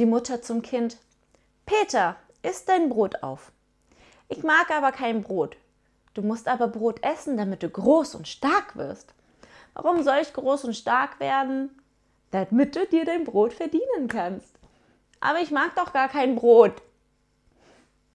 Die Mutter zum Kind. Peter, isst dein Brot auf. Ich mag aber kein Brot. Du musst aber Brot essen, damit du groß und stark wirst. Warum soll ich groß und stark werden? Damit du dir dein Brot verdienen kannst. Aber ich mag doch gar kein Brot.